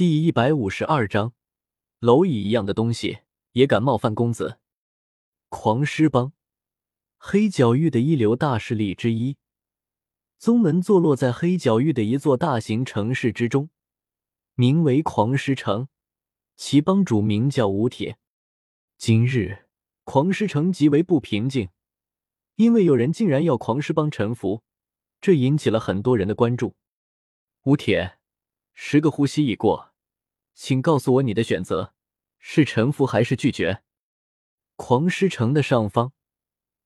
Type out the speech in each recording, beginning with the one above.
第一百五十二章，蝼蚁一样的东西也敢冒犯公子？狂狮帮，黑角域的一流大势力之一，宗门坐落在黑角域的一座大型城市之中，名为狂狮城，其帮主名叫吴铁。今日，狂狮城极为不平静，因为有人竟然要狂狮帮臣服，这引起了很多人的关注。吴铁，十个呼吸已过。请告诉我你的选择是臣服还是拒绝？狂狮城的上方，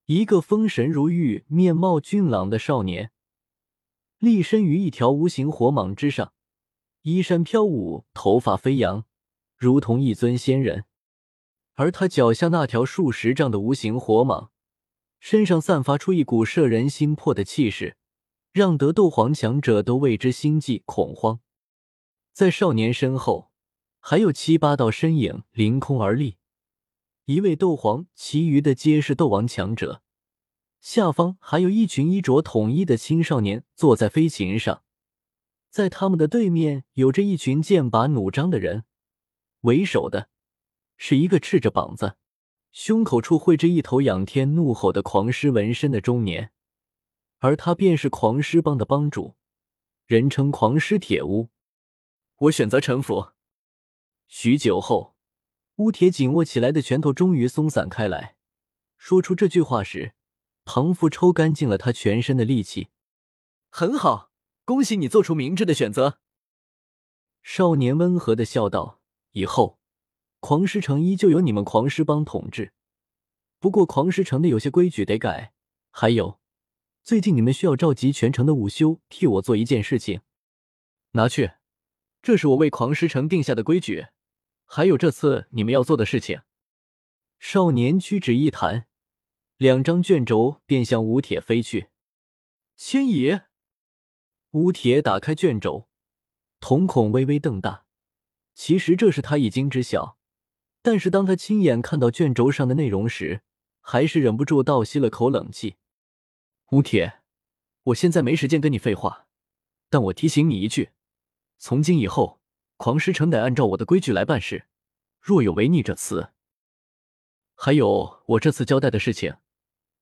一个风神如玉、面貌俊朗的少年，立身于一条无形火蟒之上，衣衫飘舞，头发飞扬，如同一尊仙人。而他脚下那条数十丈的无形火蟒，身上散发出一股摄人心魄的气势，让得斗皇强者都为之心悸恐慌。在少年身后。还有七八道身影凌空而立，一位斗皇，其余的皆是斗王强者。下方还有一群衣着统一的青少年坐在飞禽上，在他们的对面有着一群剑拔弩张的人，为首的是一个赤着膀子、胸口处绘着一头仰天怒吼的狂狮纹身的中年，而他便是狂狮帮的帮主，人称狂狮铁乌。我选择臣服。许久后，乌铁紧握起来的拳头终于松散开来。说出这句话时，庞父抽干净了他全身的力气。很好，恭喜你做出明智的选择。少年温和的笑道：“以后，狂狮城依旧由你们狂狮帮统治。不过，狂狮城的有些规矩得改。还有，最近你们需要召集全城的武修替我做一件事情。拿去，这是我为狂狮城定下的规矩。”还有这次你们要做的事情。少年屈指一弹，两张卷轴便向吴铁飞去。千爷，吴铁打开卷轴，瞳孔微微瞪大。其实这是他已经知晓，但是当他亲眼看到卷轴上的内容时，还是忍不住倒吸了口冷气。吴铁，我现在没时间跟你废话，但我提醒你一句，从今以后。狂狮城得按照我的规矩来办事，若有违逆者死，还有我这次交代的事情，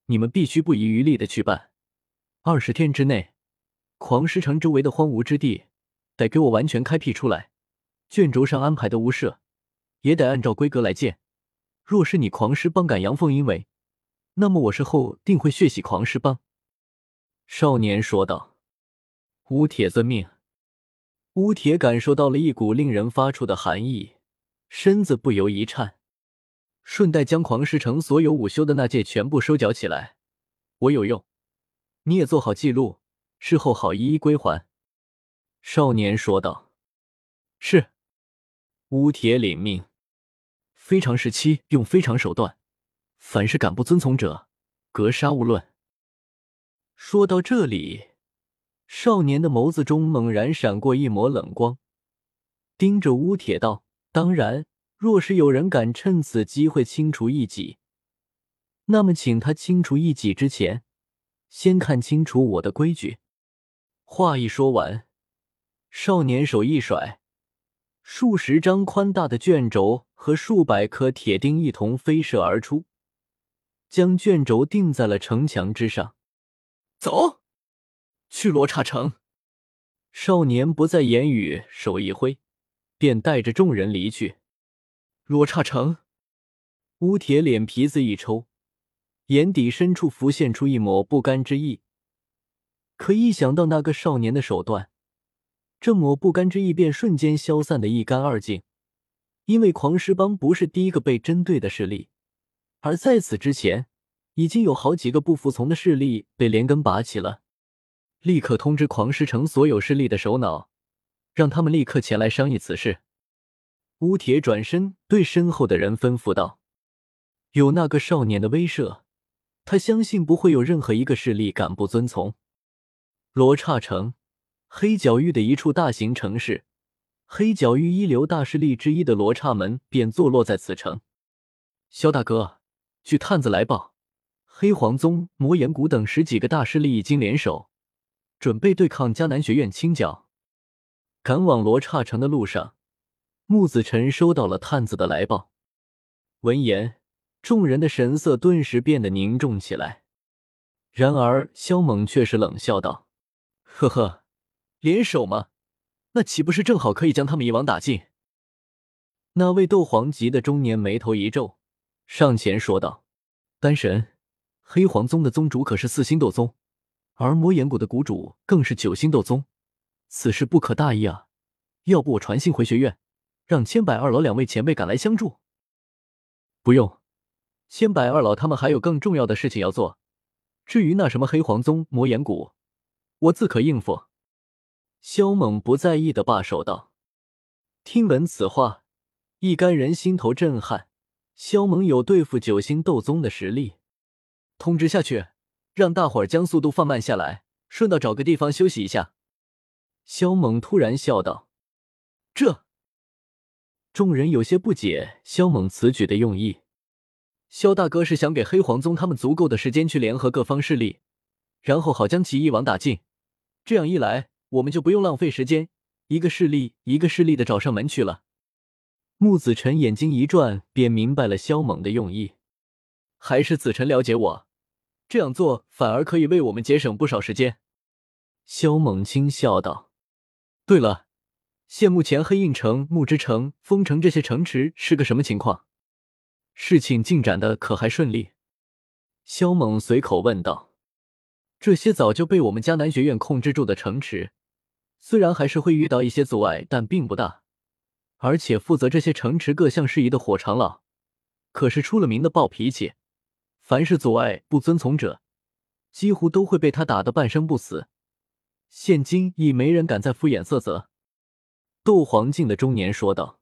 你们必须不遗余力的去办。二十天之内，狂狮城周围的荒芜之地得给我完全开辟出来，卷轴上安排的屋舍也得按照规格来建。若是你狂狮帮敢阳奉阴违，那么我事后定会血洗狂狮帮。”少年说道。乌铁遵命。乌铁感受到了一股令人发怵的寒意，身子不由一颤，顺带将狂狮城所有午休的那戒全部收缴起来。我有用，你也做好记录，事后好一一归还。”少年说道。“是。”乌铁领命。非常时期用非常手段，凡是敢不遵从者，格杀勿论。说到这里。少年的眸子中猛然闪过一抹冷光，盯着乌铁道：“当然，若是有人敢趁此机会清除异己，那么请他清除异己之前，先看清楚我的规矩。”话一说完，少年手一甩，数十张宽大的卷轴和数百颗铁钉一同飞射而出，将卷轴钉在了城墙之上。走。去罗刹城，少年不再言语，手一挥，便带着众人离去。罗刹城，乌铁脸皮子一抽，眼底深处浮现出一抹不甘之意。可一想到那个少年的手段，这抹不甘之意便瞬间消散的一干二净。因为狂狮帮不是第一个被针对的势力，而在此之前，已经有好几个不服从的势力被连根拔起了。立刻通知狂狮城所有势力的首脑，让他们立刻前来商议此事。乌铁转身对身后的人吩咐道：“有那个少年的威慑，他相信不会有任何一个势力敢不遵从。”罗刹城，黑角域的一处大型城市，黑角域一流大势力之一的罗刹门便坐落在此城。萧大哥，据探子来报，黑黄宗、魔岩谷等十几个大势力已经联手。准备对抗迦南学院清剿。赶往罗刹城的路上，木子辰收到了探子的来报，闻言，众人的神色顿时变得凝重起来。然而，萧猛却是冷笑道：“呵呵，联手吗？那岂不是正好可以将他们一网打尽？”那位斗皇级的中年眉头一皱，上前说道：“丹神，黑皇宗的宗主可是四星斗宗，而魔岩谷的谷主更是九星斗宗，此事不可大意啊！要不我传信回学院？”让千百二老两位前辈赶来相助。不用，千百二老他们还有更重要的事情要做。至于那什么黑皇宗、魔岩谷，我自可应付。萧猛不在意的罢手道。听闻此话，一干人心头震撼。萧猛有对付九星斗宗的实力。通知下去，让大伙儿将速度放慢下来，顺道找个地方休息一下。萧猛突然笑道：“这。”众人有些不解萧猛此举的用意。萧大哥是想给黑皇宗他们足够的时间去联合各方势力，然后好将其一网打尽。这样一来，我们就不用浪费时间，一个势力一个势力的找上门去了。木子辰眼睛一转，便明白了萧猛的用意。还是子辰了解我，这样做反而可以为我们节省不少时间。萧猛轻笑道：“对了。”现目前黑印城、木之城、风城这些城池是个什么情况？事情进展的可还顺利？萧猛随口问道。这些早就被我们迦南学院控制住的城池，虽然还是会遇到一些阻碍，但并不大。而且负责这些城池各项事宜的火长老，可是出了名的暴脾气，凡是阻碍不遵从者，几乎都会被他打得半生不死。现今已没人敢再敷衍色泽。斗皇境的中年说道：“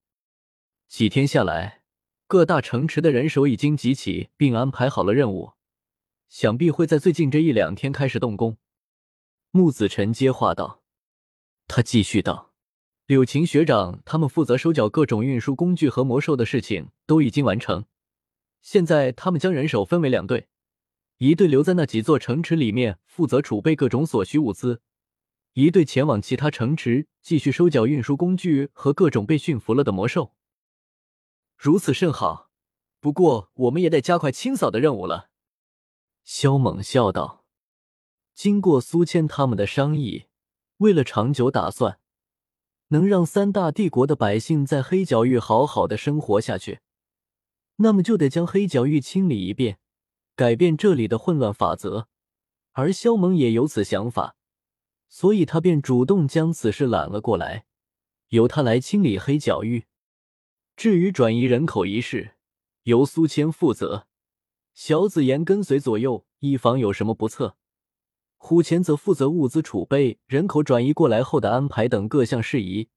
几天下来，各大城池的人手已经集齐，并安排好了任务，想必会在最近这一两天开始动工。”木子辰接话道：“他继续道，柳琴学长他们负责收缴各种运输工具和魔兽的事情都已经完成，现在他们将人手分为两队，一队留在那几座城池里面，负责储备各种所需物资。”一队前往其他城池，继续收缴运输工具和各种被驯服了的魔兽。如此甚好，不过我们也得加快清扫的任务了。”萧猛笑道。经过苏谦他们的商议，为了长久打算，能让三大帝国的百姓在黑角域好好的生活下去，那么就得将黑角域清理一遍，改变这里的混乱法则。而萧猛也有此想法。所以他便主动将此事揽了过来，由他来清理黑角域。至于转移人口一事，由苏谦负责，小紫妍跟随左右，以防有什么不测。虎钳则负责物资储备、人口转移过来后的安排等各项事宜。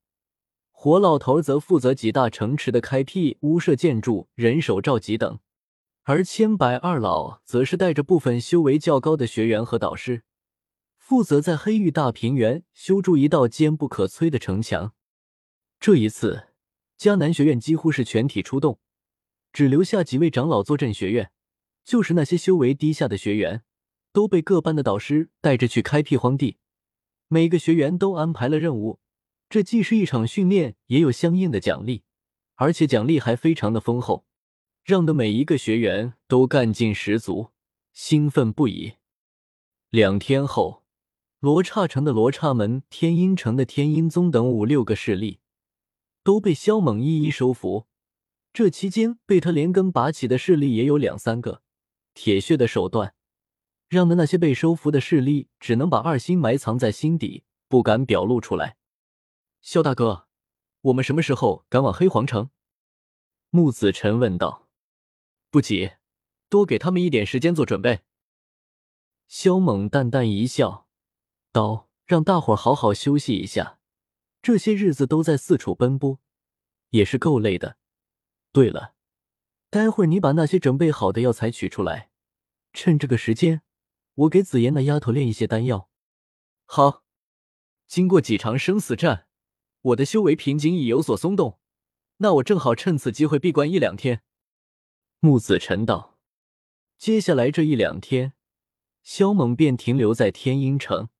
火老头则负责几大城池的开辟、屋舍建筑、人手召集等，而千百二老则是带着部分修为较高的学员和导师。负责在黑域大平原修筑一道坚不可摧的城墙。这一次，迦南学院几乎是全体出动，只留下几位长老坐镇学院。就是那些修为低下的学员，都被各班的导师带着去开辟荒地。每个学员都安排了任务，这既是一场训练，也有相应的奖励，而且奖励还非常的丰厚，让的每一个学员都干劲十足，兴奋不已。两天后。罗刹城的罗刹门、天阴城的天阴宗等五六个势力都被萧猛一一收服。这期间被他连根拔起的势力也有两三个。铁血的手段，让的那些被收服的势力只能把二心埋藏在心底，不敢表露出来。萧大哥，我们什么时候赶往黑皇城？木子辰问道。不急，多给他们一点时间做准备。萧猛淡淡一笑。道让大伙好好休息一下，这些日子都在四处奔波，也是够累的。对了，待会儿你把那些准备好的药材取出来，趁这个时间，我给紫妍那丫头炼一些丹药。好，经过几场生死战，我的修为瓶颈已有所松动，那我正好趁此机会闭关一两天。木子辰道，接下来这一两天，萧猛便停留在天阴城。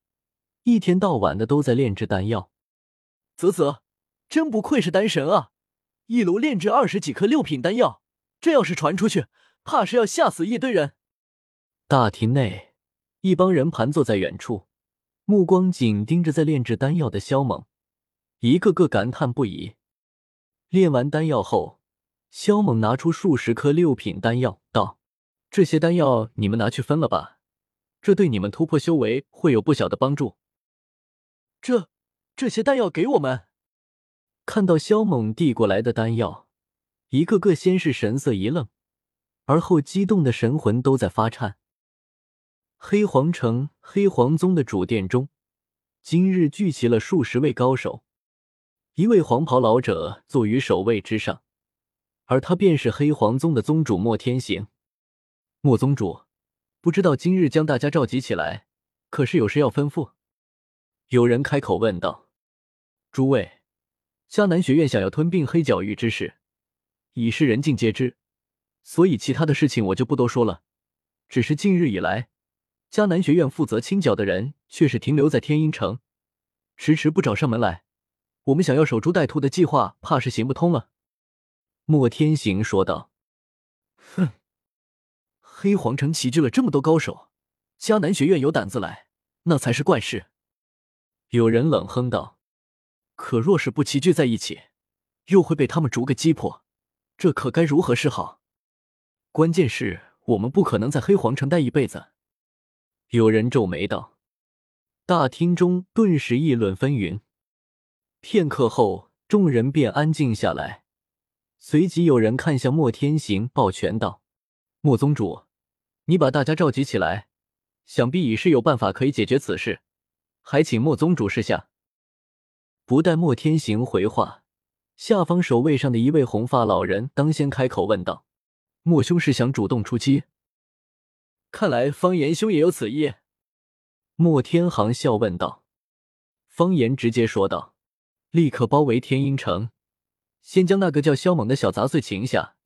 一天到晚的都在炼制丹药，啧啧，真不愧是丹神啊！一炉炼制二十几颗六品丹药，这要是传出去，怕是要吓死一堆人。大厅内，一帮人盘坐在远处，目光紧盯着在炼制丹药的萧猛，一个个感叹不已。炼完丹药后，萧猛拿出数十颗六品丹药，道：“这些丹药你们拿去分了吧，这对你们突破修为会有不小的帮助。”这这些丹药给我们。看到萧猛递过来的丹药，一个个先是神色一愣，而后激动的神魂都在发颤。黑皇城黑皇宗的主殿中，今日聚集了数十位高手，一位黄袍老者坐于首位之上，而他便是黑皇宗的宗主莫天行。莫宗主，不知道今日将大家召集起来，可是有事要吩咐？有人开口问道：“诸位。”迦南学院想要吞并黑角域之事，已是人尽皆知，所以其他的事情我就不多说了。只是近日以来，迦南学院负责清剿的人却是停留在天鹰城，迟迟不找上门来。我们想要守株待兔的计划，怕是行不通了。”莫天行说道。“哼，黑皇城齐聚了这么多高手，迦南学院有胆子来，那才是怪事。”有人冷哼道。可若是不齐聚在一起，又会被他们逐个击破，这可该如何是好？关键是我们不可能在黑皇城待一辈子。有人皱眉道。大厅中顿时议论纷纭。片刻后，众人便安静下来。随即有人看向莫天行，抱拳道：“莫宗主，你把大家召集起来，想必已是有办法可以解决此事，还请莫宗主示下。”不待莫天行回话，下方守卫上的一位红发老人当先开口问道：“莫兄是想主动出击？看来方言兄也有此意。”莫天行笑问道。方言直接说道：“立刻包围天鹰城，先将那个叫萧猛的小杂碎擒下，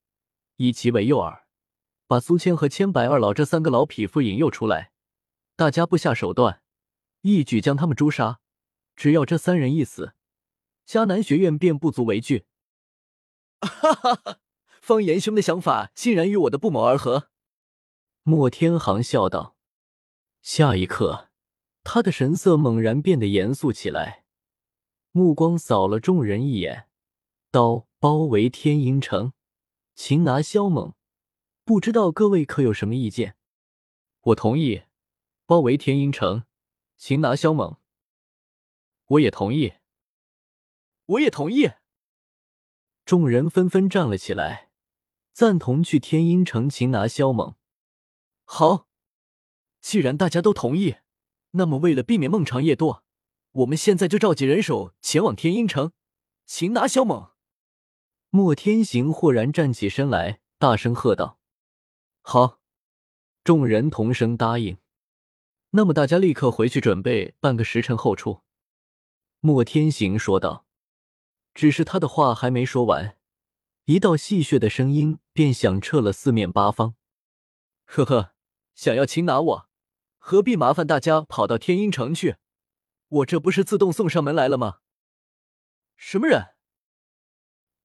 以其为诱饵，把苏谦和千百二老这三个老匹夫引诱出来，大家不下手段，一举将他们诛杀。”只要这三人一死，迦南学院便不足为惧。哈哈哈！方言兄的想法竟然与我的不谋而合。莫天行笑道。下一刻，他的神色猛然变得严肃起来，目光扫了众人一眼，道：“包围天鹰城，擒拿萧猛，不知道各位可有什么意见？”我同意，包围天鹰城，擒拿萧猛。我也同意，我也同意。众人纷纷站了起来，赞同去天鹰城擒拿萧猛。好，既然大家都同意，那么为了避免孟尝夜堕，我们现在就召集人手前往天鹰城擒拿萧猛。莫天行豁然站起身来，大声喝道：“好！”众人同声答应。那么大家立刻回去准备，半个时辰后出。莫天行说道：“只是他的话还没说完，一道戏谑的声音便响彻了四面八方。呵呵，想要擒拿我，何必麻烦大家跑到天鹰城去？我这不是自动送上门来了吗？什么人？”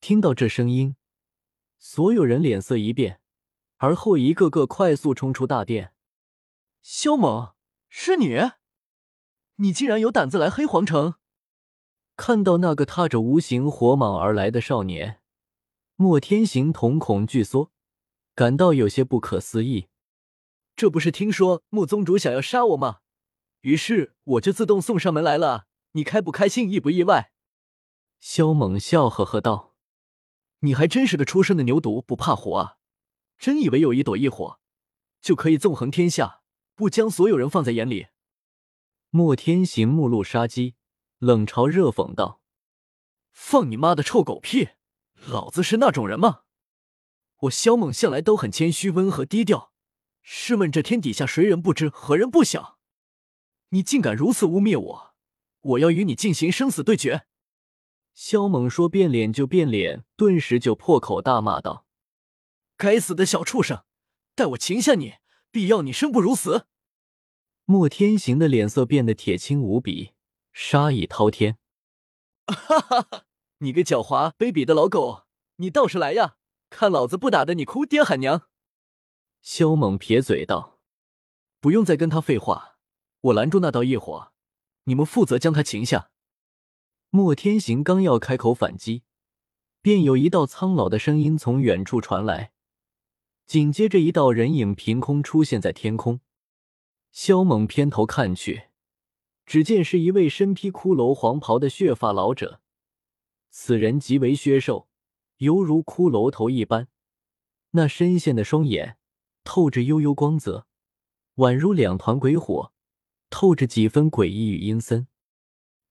听到这声音，所有人脸色一变，而后一个个快速冲出大殿。萧猛，是你？你竟然有胆子来黑皇城？看到那个踏着无形火蟒而来的少年，莫天行瞳孔巨缩，感到有些不可思议。这不是听说莫宗主想要杀我吗？于是我就自动送上门来了。你开不开心，意不意外？萧猛笑呵呵道：“你还真是个初生的牛犊不怕虎啊！真以为有一朵异火就可以纵横天下，不将所有人放在眼里？”莫天行目露杀机。冷嘲热讽道：“放你妈的臭狗屁！老子是那种人吗？我萧猛向来都很谦虚、温和、低调。试问这天底下谁人不知，何人不晓？你竟敢如此污蔑我！我要与你进行生死对决！”萧猛说变脸就变脸，顿时就破口大骂道：“该死的小畜生！待我擒下你，必要你生不如死！”莫天行的脸色变得铁青无比。杀意滔天，哈哈哈！你个狡猾卑鄙的老狗，你倒是来呀！看老子不打得你哭爹喊娘！萧猛撇嘴道：“不用再跟他废话，我拦住那道业火，你们负责将他擒下。”莫天行刚要开口反击，便有一道苍老的声音从远处传来，紧接着一道人影凭空出现在天空。萧猛偏头看去。只见是一位身披骷髅黄袍的血发老者，此人极为削瘦，犹如骷髅头一般。那深陷的双眼透着幽幽光泽，宛如两团鬼火，透着几分诡异与阴森。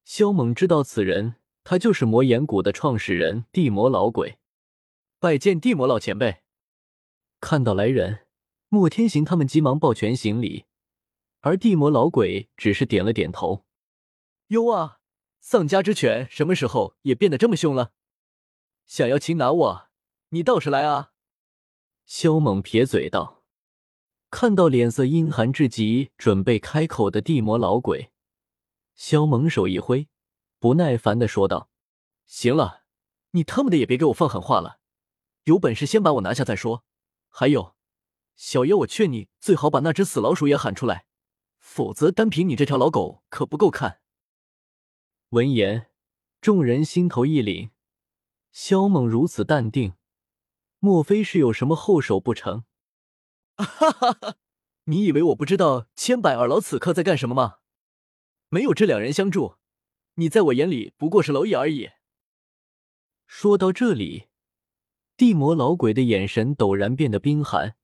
萧猛知道此人，他就是魔岩谷的创始人地魔老鬼。拜见地魔老前辈。看到来人，莫天行他们急忙抱拳行礼。而地魔老鬼只是点了点头。哟啊，丧家之犬什么时候也变得这么凶了？想要擒拿我，你倒是来啊！萧猛撇嘴道。看到脸色阴寒至极、准备开口的地魔老鬼，萧猛手一挥，不耐烦的说道：“行了，你他妈的也别给我放狠话了，有本事先把我拿下再说。还有，小爷我劝你最好把那只死老鼠也喊出来。”否则，单凭你这条老狗可不够看。闻言，众人心头一凛。萧猛如此淡定，莫非是有什么后手不成？哈哈哈！你以为我不知道千百二老此刻在干什么吗？没有这两人相助，你在我眼里不过是蝼蚁而已。说到这里，地魔老鬼的眼神陡然变得冰寒，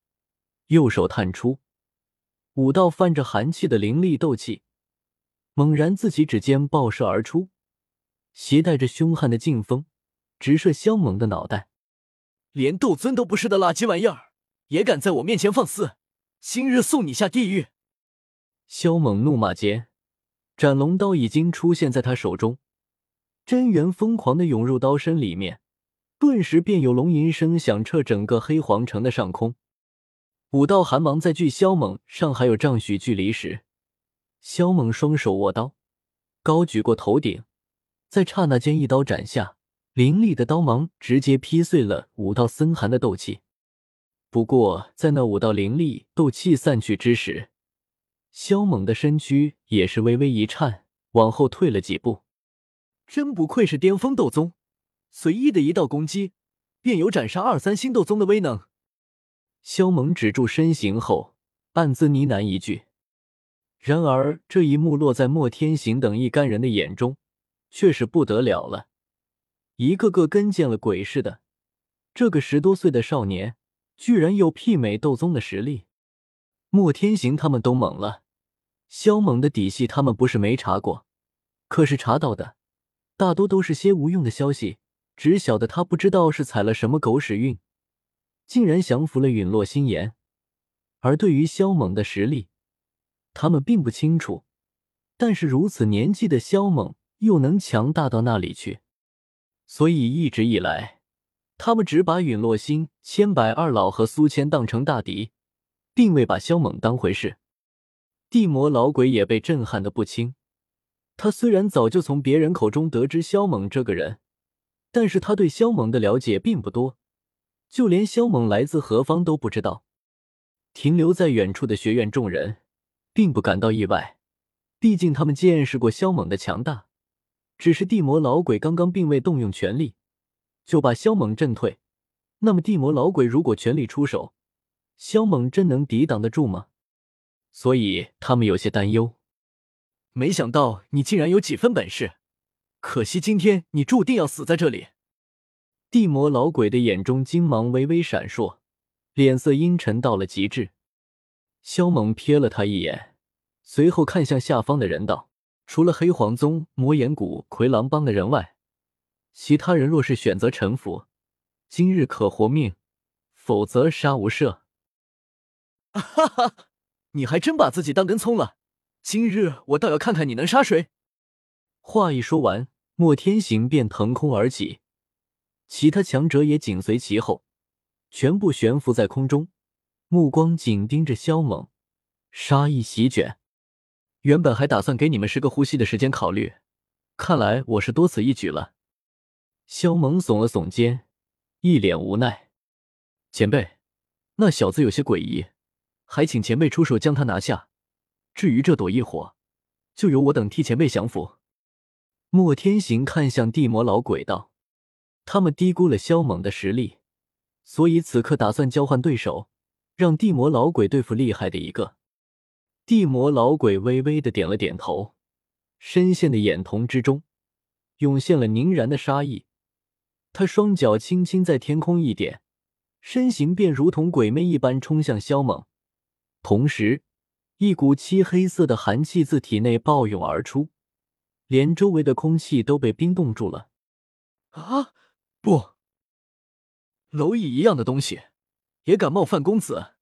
右手探出。五道泛着寒气的灵力斗气，猛然自其指尖爆射而出，携带着凶悍的劲风，直射萧猛的脑袋。连斗尊都不是的垃圾玩意儿，也敢在我面前放肆！今日送你下地狱！萧猛怒骂间，斩龙刀已经出现在他手中，真元疯狂的涌入刀身里面，顿时便有龙吟声响彻整个黑皇城的上空。五道寒芒在距萧猛尚还有丈许距离时，萧猛双手握刀，高举过头顶，在刹那间一刀斩下，凌厉的刀芒直接劈碎了五道森寒的斗气。不过，在那五道凌厉斗气散去之时，萧猛的身躯也是微微一颤，往后退了几步。真不愧是巅峰斗宗，随意的一道攻击，便有斩杀二三星斗宗的威能。萧猛止住身形后，暗自呢喃一句。然而这一幕落在莫天行等一干人的眼中，却是不得了了。一个个跟见了鬼似的，这个十多岁的少年，居然有媲美斗宗的实力。莫天行他们都懵了。萧猛的底细他们不是没查过，可是查到的大多都是些无用的消息，只晓得他不知道是踩了什么狗屎运。竟然降服了陨落心炎，而对于萧猛的实力，他们并不清楚。但是如此年纪的萧猛又能强大到那里去？所以一直以来，他们只把陨落星、千百二老和苏谦当成大敌，并未把萧猛当回事。地魔老鬼也被震撼的不轻。他虽然早就从别人口中得知萧猛这个人，但是他对萧猛的了解并不多。就连萧猛来自何方都不知道，停留在远处的学院众人并不感到意外，毕竟他们见识过萧猛的强大。只是地魔老鬼刚刚并未动用全力，就把萧猛震退。那么地魔老鬼如果全力出手，萧猛真能抵挡得住吗？所以他们有些担忧。没想到你竟然有几分本事，可惜今天你注定要死在这里。地魔老鬼的眼中金芒微微闪烁，脸色阴沉到了极致。萧猛瞥了他一眼，随后看向下方的人道：“除了黑黄宗、魔岩谷、魁狼帮的人外，其他人若是选择臣服，今日可活命，否则杀无赦。”哈哈，你还真把自己当根葱了！今日我倒要看看你能杀谁！话一说完，莫天行便腾空而起。其他强者也紧随其后，全部悬浮在空中，目光紧盯着萧猛，杀意席卷。原本还打算给你们十个呼吸的时间考虑，看来我是多此一举了。萧猛耸了耸肩，一脸无奈。前辈，那小子有些诡异，还请前辈出手将他拿下。至于这朵异火，就由我等替前辈降服。莫天行看向地魔老鬼道：“他们低估了萧猛的实力，所以此刻打算交换对手，让地魔老鬼对付厉害的一个。”地魔老鬼微微的点了点头，深陷的眼瞳之中涌现了凝然的杀意。他双脚轻轻在天空一点，身形便如同鬼魅一般冲向萧猛，同时。一股漆黑色的寒气自体内暴涌而出，连周围的空气都被冰冻住了。啊！不，蝼蚁一样的东西，也敢冒犯公子？